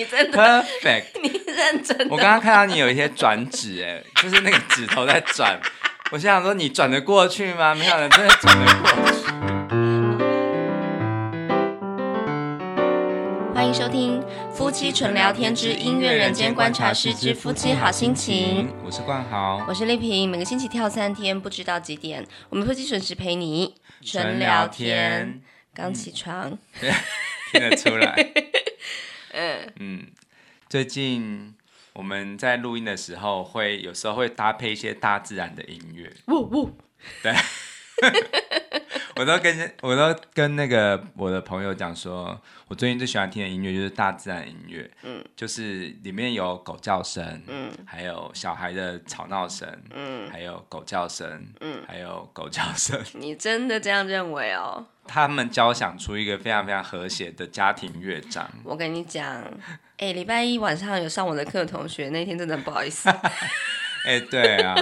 你真的 perfect，你认真。我刚刚看到你有一些转指，哎，就是那个指头在转。我心想说，你转得过去吗？没想到真的转得过去。欢迎收听《夫妻纯聊天之音乐人间观察室之夫妻好心情》。我是冠豪，我是丽萍。每个星期跳三天，不知道几点，我们夫妻准时陪你纯聊天。刚起床，嗯、听得出来。嗯。嗯，最近我们在录音的时候，会有时候会搭配一些大自然的音乐。呜呜，对，我都跟我都跟那个我的朋友讲说，我最近最喜欢听的音乐就是大自然音乐。嗯，就是里面有狗叫声，嗯，还有小孩的吵闹声，嗯，还有狗叫声，嗯，还有狗叫声。你真的这样认为哦？他们交响出一个非常非常和谐的家庭乐章。我跟你讲，哎、欸，礼拜一晚上有上我的课的同学，那天真的不好意思。哎、欸，对啊，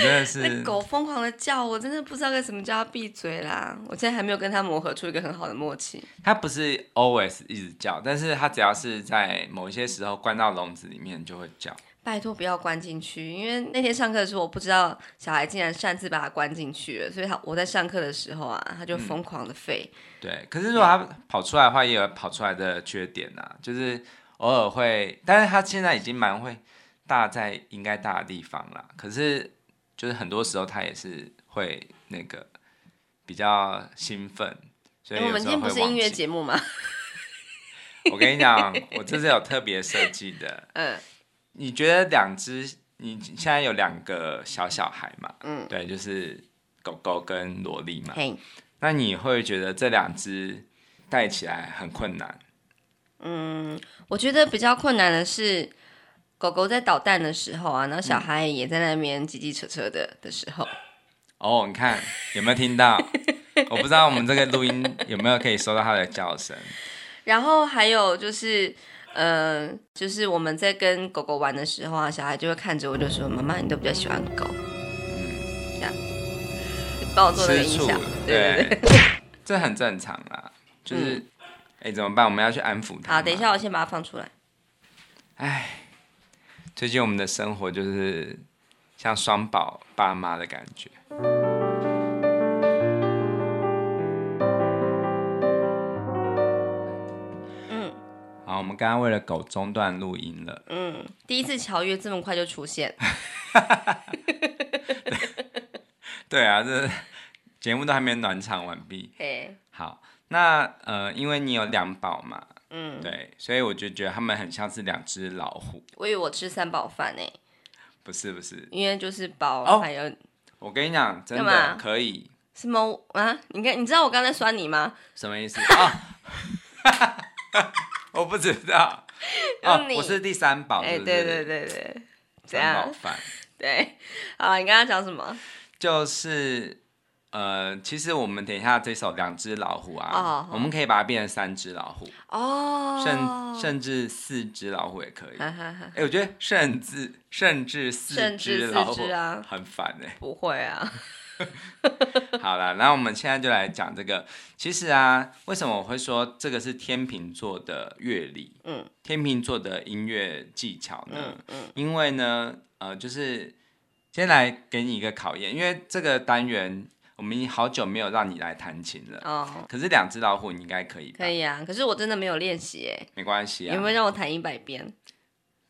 真的是那狗疯狂的叫，我真的不知道该怎么叫它闭嘴啦。我现在还没有跟它磨合出一个很好的默契。它不是 always 一直叫，但是它只要是在某一些时候关到笼子里面就会叫。拜托不要关进去，因为那天上课的时候，我不知道小孩竟然擅自把它关进去了，所以他我在上课的时候啊，他就疯狂的吠、嗯。对，可是如果他跑出来的话，也有跑出来的缺点啊，就是偶尔会，但是他现在已经蛮会大在应该大的地方了，可是就是很多时候他也是会那个比较兴奋，所以、欸、我们今天不是音乐节目吗？我跟你讲，我这是有特别设计的，嗯。你觉得两只？你现在有两个小小孩嘛？嗯，对，就是狗狗跟萝莉嘛。嘿，那你会觉得这两只带起来很困难？嗯，我觉得比较困难的是狗狗在捣蛋的时候啊，然后小孩也在那边叽叽扯扯的的时候。哦，你看有没有听到？我不知道我们这个录音有没有可以收到它的叫声。然后还有就是。嗯、呃，就是我们在跟狗狗玩的时候啊，小孩就会看着我，就说：“妈妈，你都比较喜欢狗。”嗯，这样，帮我做那个音响，对对对，这很正常啦。就是，哎、嗯，怎么办？我们要去安抚他。好，等一下，我先把它放出来。哎，最近我们的生活就是像双宝爸妈的感觉好。我们刚刚为了狗中断录音了。嗯，第一次乔约这么快就出现。对，对啊，这节目都还没暖场完毕。嘿，好，那呃，因为你有两宝嘛，嗯，对，所以我就觉得他们很像是两只老虎。我以为我吃三宝饭呢。不是不是，因为就是宝还有。我跟你讲，真的可以。什么啊？你看，你知道我刚才酸你吗？什么意思啊？我不知道，哦，我是第三宝，哎，对对对对，三宝饭，对，好，你刚刚讲什么？就是，呃，其实我们等一下这首两只老虎啊，我们可以把它变成三只老虎，哦，甚甚至四只老虎也可以，哎，我觉得甚至甚至四只老虎啊，很烦哎，不会啊。好了，那我们现在就来讲这个。其实啊，为什么我会说这个是天秤座的乐理？嗯，天秤座的音乐技巧呢？嗯，嗯，因为呢，呃，就是先来给你一个考验，因为这个单元我们已经好久没有让你来弹琴了。哦，可是两只老虎你应该可以。可以啊，可是我真的没有练习哎。没关系啊，有没有让我弹一百遍？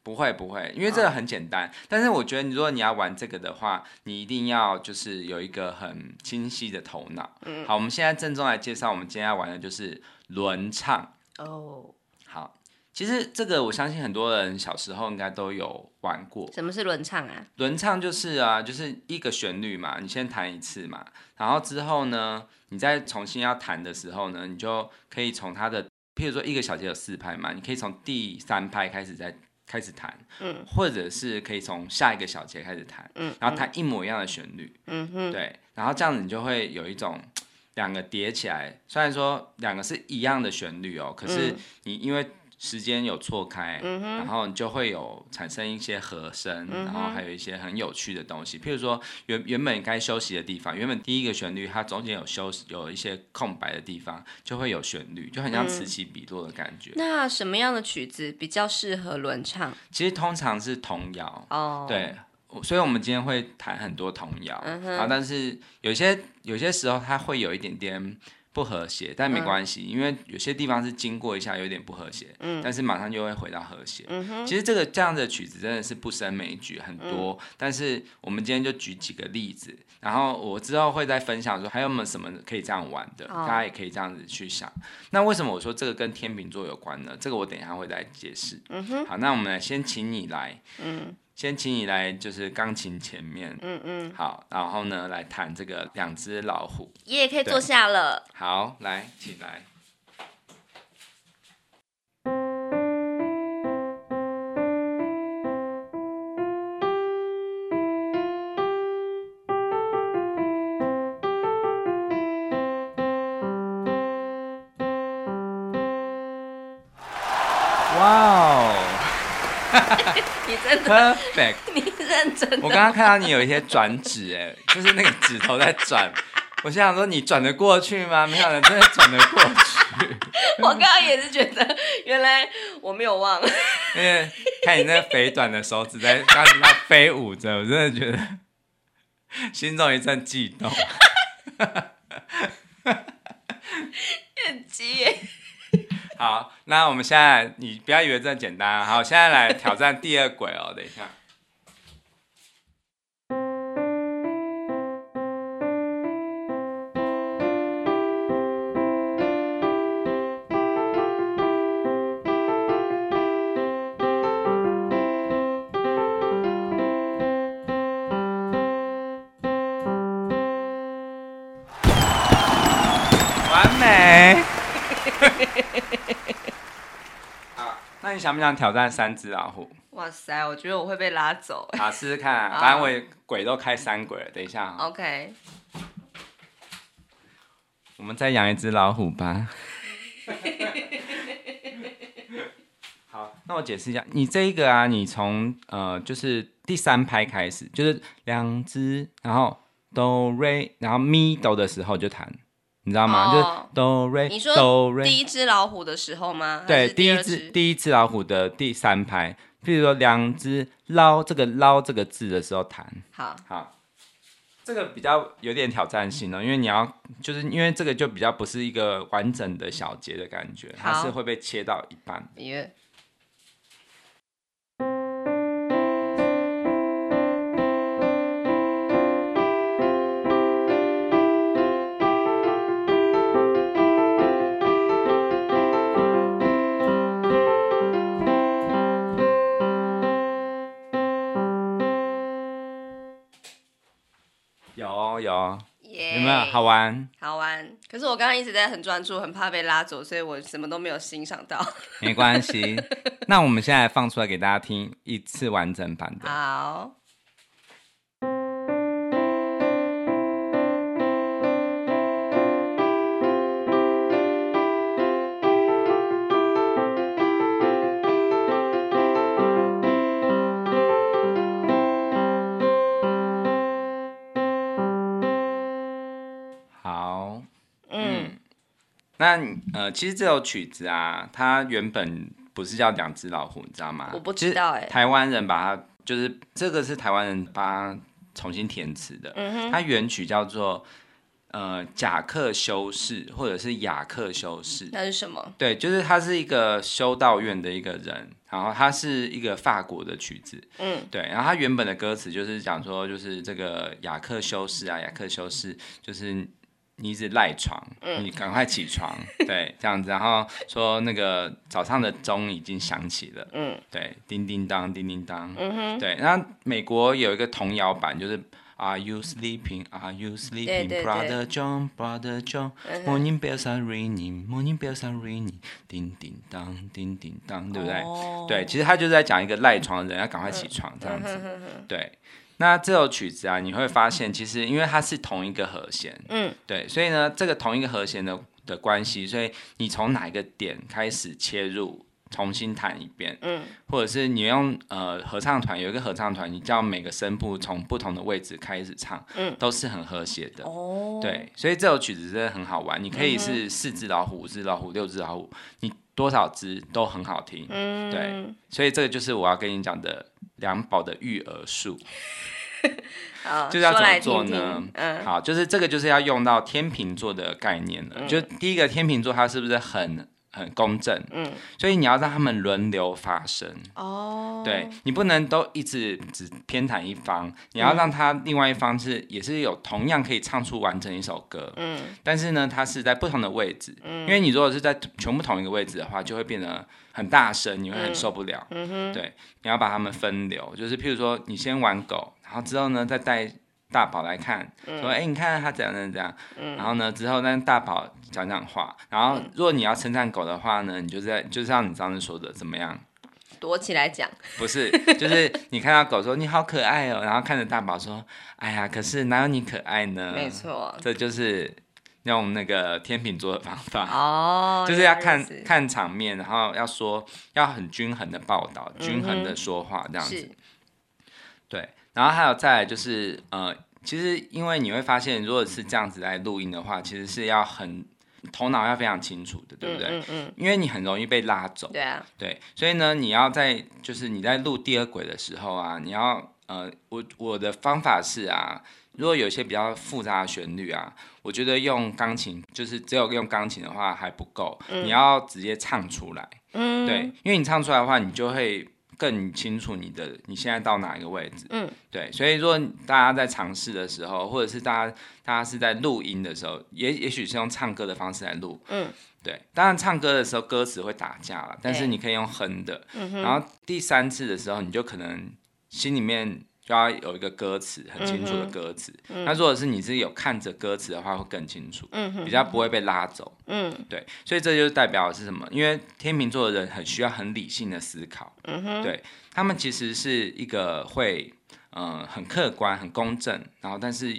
不会不会，因为这个很简单。哦、但是我觉得，如果你要玩这个的话，你一定要就是有一个很清晰的头脑。嗯，好，我们现在郑重来介绍，我们今天要玩的就是轮唱。哦，好，其实这个我相信很多人小时候应该都有玩过。什么是轮唱啊？轮唱就是啊，就是一个旋律嘛，你先弹一次嘛，然后之后呢，你再重新要弹的时候呢，你就可以从它的，譬如说一个小节有四拍嘛，你可以从第三拍开始再。开始弹，嗯，或者是可以从下一个小节开始弹，嗯，然后弹一模一样的旋律，嗯哼，对，然后这样子你就会有一种两个叠起来，虽然说两个是一样的旋律哦，可是你因为时间有错开，嗯、然后你就会有产生一些和声，嗯、然后还有一些很有趣的东西。譬如说原原本该休息的地方，原本第一个旋律它中间有休息，有一些空白的地方，就会有旋律，就很像此起彼落的感觉。嗯、那什么样的曲子比较适合轮唱？其实通常是童谣哦，对，所以我们今天会弹很多童谣，嗯、哼但是有些有些时候它会有一点点。不和谐，但没关系，嗯、因为有些地方是经过一下有点不和谐，嗯、但是马上就会回到和谐。嗯、其实这个这样的曲子真的是不胜枚举，很多。嗯、但是我们今天就举几个例子，然后我之后会再分享说还有没有什么可以这样玩的，哦、大家也可以这样子去想。那为什么我说这个跟天秤座有关呢？这个我等一下会再解释。嗯、好，那我们来先请你来。嗯先请你来，就是钢琴前面，嗯嗯，好，然后呢，来弹这个两只老虎，也可以坐下了。好，来，请来。Perfect，你认真。我刚刚看到你有一些转指，哎，就是那个指头在转。我心想说，你转得过去吗？没想到真的转得过去。我刚刚也是觉得，原来我没有忘。因为看你那肥短的手指在刚刚飞舞着，我真的觉得心中一阵悸动。很急耶。好，那我们现在，你不要以为这么简单。好，现在来挑战第二轨哦。等一下，你想不想挑战三只老虎？哇塞，我觉得我会被拉走。好，试试看啊，反正我鬼都开三鬼了。等一下，OK。我们再养一只老虎吧。好，那我解释一下，你这一个啊，你从呃，就是第三拍开始，就是两只，然后哆瑞，然后咪哆的时候就弹。你知道吗？哦、就是哆瑞，你说第一只老虎的时候吗？对，第，一只第一只老虎的第三拍，譬如说两只捞这个捞这个字的时候弹。好，好，这个比较有点挑战性哦，因为你要就是因为这个就比较不是一个完整的小节的感觉，好它是会被切到一半。有有没有好玩？好玩。可是我刚刚一直在很专注，很怕被拉走，所以我什么都没有欣赏到。没关系，那我们现在放出来给大家听一次完整版的。好。那呃，其实这首曲子啊，它原本不是叫两只老虎，你知道吗？我不知道哎、欸。台湾人把它，就是这个是台湾人把它重新填词的。嗯哼。它原曲叫做呃贾克修士，或者是雅克修士。那是什么？对，就是他是一个修道院的一个人，然后他是一个法国的曲子。嗯。对，然后他原本的歌词就是讲说，就是这个雅克修士啊，雅克修士就是。你一直赖床，你赶快起床，嗯、对，这样子，然后说那个早上的钟已经响起了，嗯，对，叮叮当，叮叮当，嗯哼，对，然后美国有一个童谣版，就是 Are you sleeping? Are you sleeping, Brother John, Brother John? Morning bells are ringing, morning bells are ringing，叮叮当，叮叮当，对不对？哦、对，其实他就是在讲一个赖床的人要赶快起床，这样子，嗯、对。那这首曲子啊，你会发现，其实因为它是同一个和弦，嗯，对，所以呢，这个同一个和弦的的关系，所以你从哪一个点开始切入，重新弹一遍，嗯，或者是你用呃合唱团有一个合唱团，你叫每个声部从不同的位置开始唱，嗯，都是很和谐的。哦，对，所以这首曲子真的很好玩，你可以是四只老虎、五只老虎、六只老虎，你多少只都很好听。嗯，对，所以这个就是我要跟你讲的两宝的育儿术。好，就是要怎么做呢？听听嗯，好，就是这个就是要用到天秤座的概念了。嗯、就第一个天秤座，它是不是很很公正？嗯，所以你要让他们轮流发声。哦，对，你不能都一直只偏袒一方，你要让他另外一方是也是有同样可以唱出完整一首歌。嗯，但是呢，他是在不同的位置。嗯，因为你如果是在全部同一个位置的话，就会变得很大声，你会很受不了。嗯哼，对，你要把他们分流，就是譬如说你先玩狗。然后之后呢，再带大宝来看，嗯、说：“哎，你看他怎样怎样怎样。嗯”然后呢，之后让大宝讲讲话。然后，如果你要称赞狗的话呢，你就在就像你上次说的，怎么样？躲起来讲？不是，就是你看到狗说：“你好可爱哦。”然后看着大宝说：“哎呀，可是哪有你可爱呢？”没错，这就是用那个天秤座的方法哦，就是要看看场面，然后要说要很均衡的报道，嗯、均衡的说话这样子。对。然后还有再来就是，呃，其实因为你会发现，如果是这样子来录音的话，其实是要很头脑要非常清楚的，对不对？嗯，嗯，嗯，因为你很容易被拉走。对啊。对，所以呢，你要在就是你在录第二轨的时候啊，你要呃，我我的方法是啊，如果有一些比较复杂的旋律啊，我觉得用钢琴就是只有用钢琴的话还不够，嗯，你要直接唱出来。嗯。对，因为你唱出来的话，你就会。更清楚你的你现在到哪一个位置，嗯，对，所以说大家在尝试的时候，或者是大家大家是在录音的时候，也也许是用唱歌的方式来录，嗯，对，当然唱歌的时候歌词会打架了，但是你可以用哼的，嗯，然后第三次的时候，你就可能心里面。就要有一个歌词很清楚的歌词，嗯，那如果是你是有看着歌词的话，会更清楚，嗯，比较不会被拉走，嗯，对，所以这就代表的是什么？因为天秤座的人很需要很理性的思考，嗯，对，他们其实是一个会，呃，很客观、很公正，然后但是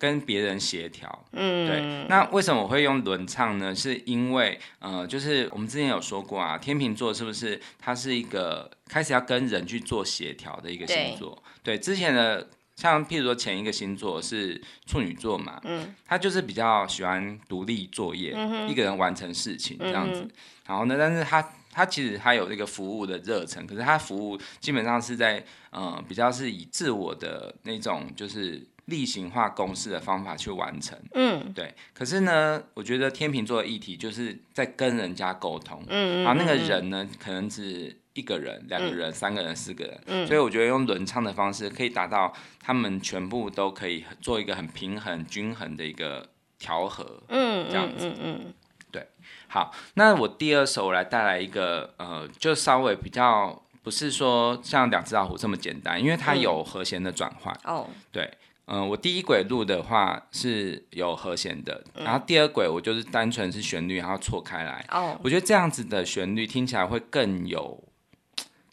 跟别人协调，嗯，对。那为什么我会用轮唱呢？是因为，呃，就是我们之前有说过啊，天秤座是不是它是一个开始要跟人去做协调的一个星座？对，之前的像譬如说前一个星座是处女座嘛，嗯，他就是比较喜欢独立作业，嗯，一个人完成事情这样子。嗯，然后呢，但是他他其实他有这个服务的热忱，可是他服务基本上是在呃比较是以自我的那种就是例行化公式的方法去完成，嗯，对。可是呢，我觉得天秤座的议题就是在跟人家沟通，嗯，然后那个人呢，可能是。一个人、两个人、嗯、三个人、四个人、嗯，所以我觉得用轮唱的方式可以达到他们全部都可以做一个很平衡、均衡的一个调和，嗯，这样子，嗯嗯，嗯，对。好，那我第二首我来带来一个，呃，就稍微比较不是说像两只老虎这么简单，因为它有和弦的转换。哦、嗯，对，嗯、呃，我第一轨录的话是有和弦的，然后第二轨我就是单纯是旋律，然后错开来。哦，我觉得这样子的旋律听起来会更有。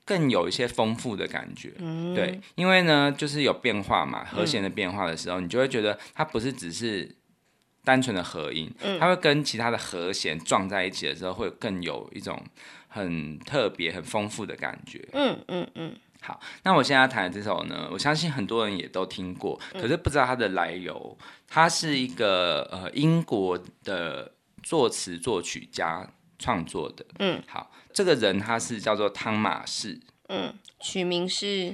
更有一些丰富的感觉，嗯，对，因为呢，就是有变化嘛，和弦的变化的时候，嗯，你就会觉得它不是只是单纯的和音，嗯，它会跟其他的和弦撞在一起的时候，会更有一种很特别、很丰富的感觉。嗯嗯嗯。好，那我现在弹的这首呢，我相信很多人也都听过，可是不知道它的来由。它是一个呃英国的作词作曲家创作的。嗯，好。这个人他是叫做汤马士，嗯，取名是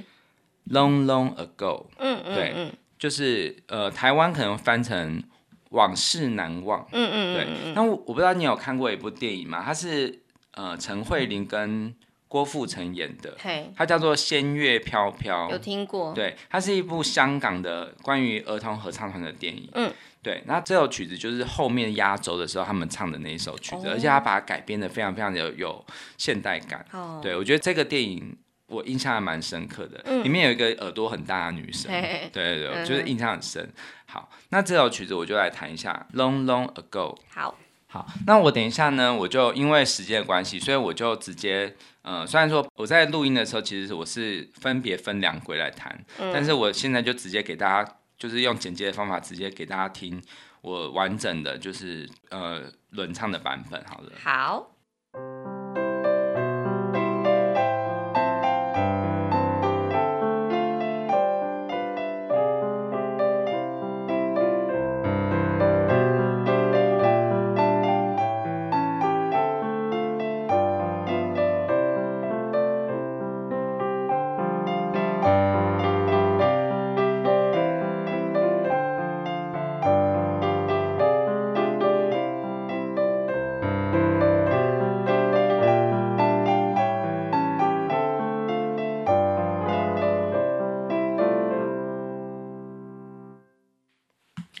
Long Long Ago，嗯嗯，对，嗯，就是呃，台湾可能翻成往事难忘，嗯嗯对。那我我不知道你有看过一部电影吗？它是呃陈慧琳跟郭富城演的，嘿，它叫做《仙乐飘飘》，有听过？对，它是一部香港的关于儿童合唱团的电影，嗯。对，那这首曲子就是后面压轴的时候他们唱的那一首曲子，哦、而且他把它改编的非常非常的有有现代感。哦、对，我觉得这个电影我印象还蛮深刻的，嗯，里面有一个耳朵很大的女生，对对对，嗯，就是印象很深。好，那这首曲子我就来弹一下《Long Long Ago》。好，好，那我等一下呢，我就因为时间的关系，所以我就直接，呃，虽然说我在录音的时候，其实我是分别分两轨来弹，嗯，但是我现在就直接给大家。就是用简洁的方法直接给大家听我完整的，就是呃轮唱的版本，好了。好。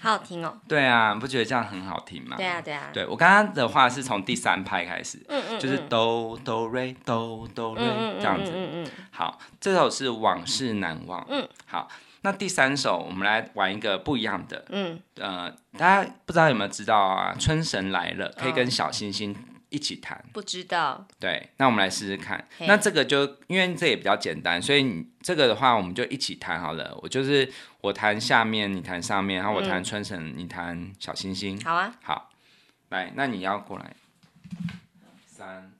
好好听哦。对啊，你不觉得这样很好听吗？对啊，对啊。对我刚刚的话是从第三拍开始，嗯嗯，就是哆哆瑞哆哆瑞这样子。嗯嗯，好，这首是往事难忘。嗯，好，那第三首我们来玩一个不一样的。嗯，呃，大家不知道有没有知道啊？春神来了，可以跟小星星。一起弹，不知道。对，那我们来试试看。那这个就因为这也比较简单，所以你这个的话，我们就一起弹好了。我就是我弹下面，你弹上面，然后我弹春神，你弹小星星。好啊。好，来，那你要过来。三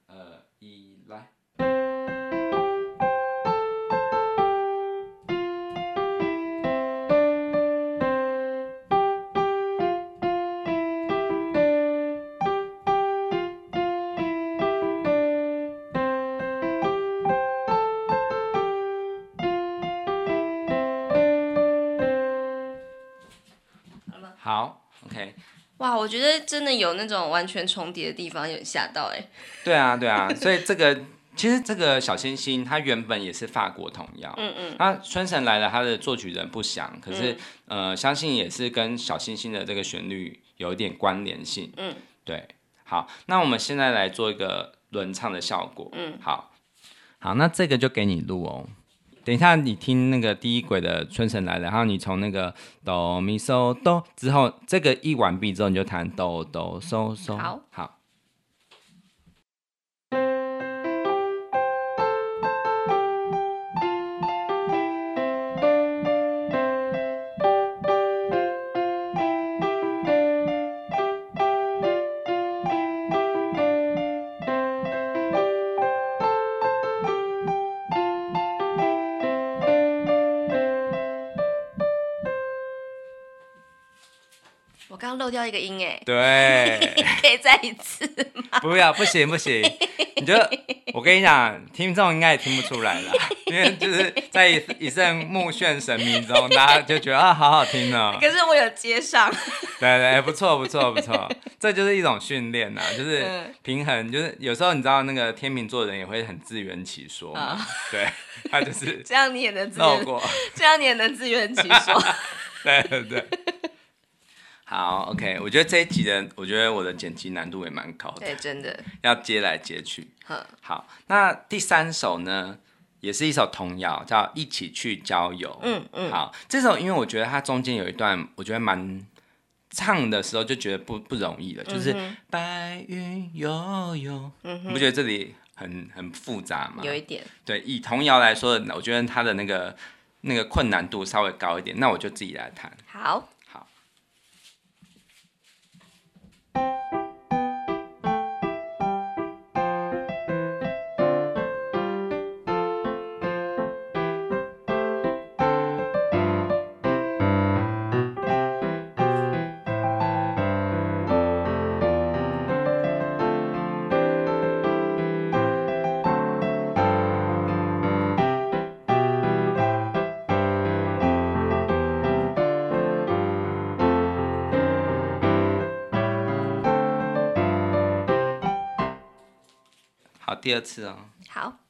哇，我觉得真的有那种完全重叠的地方，有点吓到哎。对啊，对啊，所以这个其实这个小星星，它原本也是法国童谣。嗯嗯。那春神来了，它的作曲人不详，可是、嗯、呃，相信也是跟小星星的这个旋律有一点关联性。嗯，对。好，那我们现在来做一个轮唱的效果。嗯，好。好，那这个就给你录哦。等一下，你听那个第一轨的《春神来了》，然后你从那个哆咪嗦哆之后，这个一完毕之后，你就弹哆哆嗦嗦。好，好。漏掉一个音哎，对，可以再一次吗？不要，不行不行，你就我跟你讲，听众应该也听不出来了，因为就是在一一阵目眩神迷中，大家就觉得啊，好好听哦。可是我有接上，对对，不错不错不错，这就是一种训练呐，就是平衡，就是有时候你知道那个天秤座的人也会很自圆其说嘛，对，他就是这样你也能自过，这样你也能自圆其说，对 对对。好，OK，我觉得这一集的，我觉得我的剪辑难度也蛮高的，对，真的要接来接去。好，那第三首呢，也是一首童谣，叫《一起去郊游》。嗯嗯，好，这首因为我觉得它中间有一段，我觉得蛮唱的时候就觉得不不容易了，就是、嗯、白云悠悠，嗯，你不觉得这里很很复杂吗？有一点。对，以童谣来说，我觉得它的那个那个困难度稍微高一点，那我就自己来弹。好。好第二次啊，好。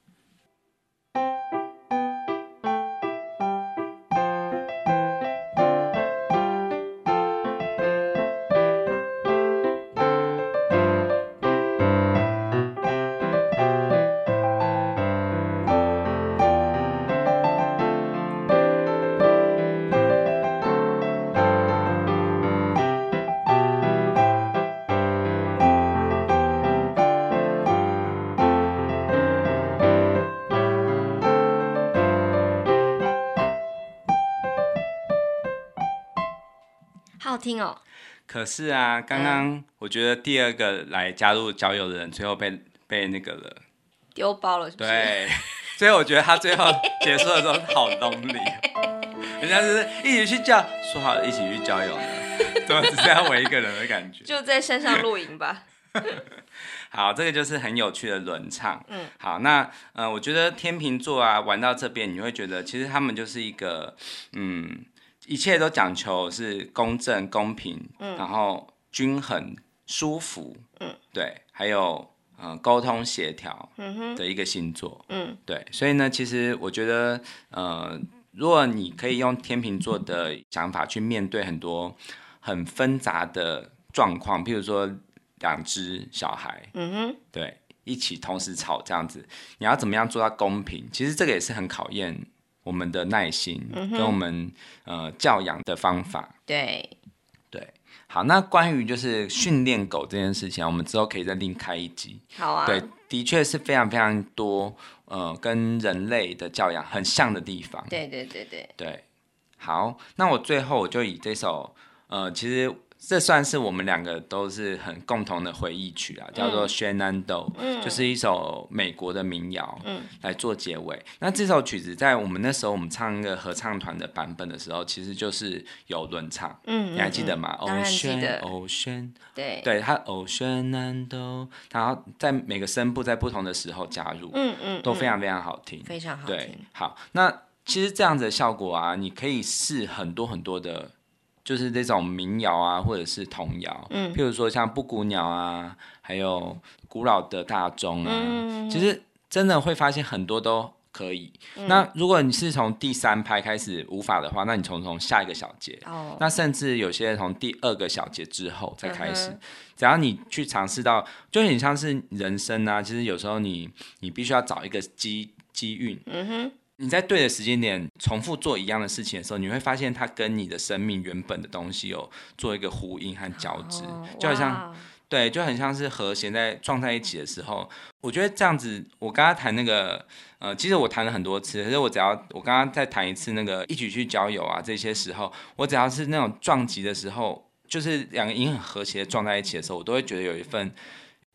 听哦，可是啊，刚刚我觉得第二个来加入交友的人，最后被被那个了丢包了是不是？对，所以我觉得他最后结束的时候好 lonely，人家就是一起去叫，说好了一起去交友的，怎么只剩下我一个人的感觉？就在山上露营吧。好，这个就是很有趣的轮唱。嗯，好，那呃，我觉得天秤座啊，玩到这边，你会觉得其实他们就是一个嗯。一切都讲求是公正、公平，嗯、然后均衡、舒服，嗯，对，还有呃沟通协调的一个星座，嗯，对，所以呢，其实我觉得，呃，如果你可以用天秤座的想法去面对很多很纷杂的状况，譬如说两只小孩，嗯哼，对，一起同时吵这样子，你要怎么样做到公平？其实这个也是很考验我们的耐心，跟我们、嗯、呃教养的方法。对。好，那关于就是训练狗这件事情，我们之后可以再另开一集。好啊，对，的确是非常非常多，呃，跟人类的教养很像的地方。对对对对对。好，那我最后我就以这首，呃，其实。这算是我们两个都是很共同的回忆曲啊，叫做《Shenandoah》，就是一首美国的民谣，嗯，来做结尾。那这首曲子在我们那时候我们唱一个合唱团的版本的时候，其实就是有轮唱，嗯，你还记得吗？当然记得。Ocean，对，对，它 Shenandoah，然后在每个声部在不同的时候加入，嗯嗯，都非常非常好听，非常好听。对，好，那其实这样子的效果啊，你可以试很多很多的。就是这种民谣啊，或者是童谣，嗯，譬如说像布谷鸟啊，还有古老的大钟啊，嗯，其实真的会发现很多都可以。嗯，那如果你是从第三拍开始无法的话，那你从从下一个小节，哦，那甚至有些从第二个小节之后再开始，嗯，只要你去尝试到，就很像是人生啊，其实有时候你你必须要找一个机机运，嗯哼。你在对的时间点重复做一样的事情的时候，你会发现它跟你的生命原本的东西有做一个呼应和交织，就好像对，就很像是和弦在撞在一起的时候。我觉得这样子，我刚刚弹那个，呃，其实我弹了很多次，可是我只要我刚刚再弹一次那个一起去郊游啊，这些时候，我只要是那种撞击的时候，就是两个音很和谐的撞在一起的时候，我都会觉得有一份。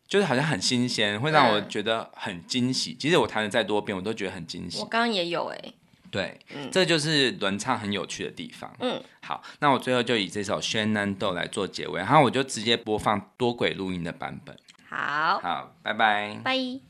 就是好像很新鲜，会让我觉得很惊喜。其实我弹了再多遍，我都觉得很惊喜。我刚刚也有哎、欸。对，嗯，这就是轮唱很有趣的地方。嗯，好，那我最后就以这首《Shenandoah》来做结尾，然后我就直接播放多轨录音的版本。好，好，拜拜，拜。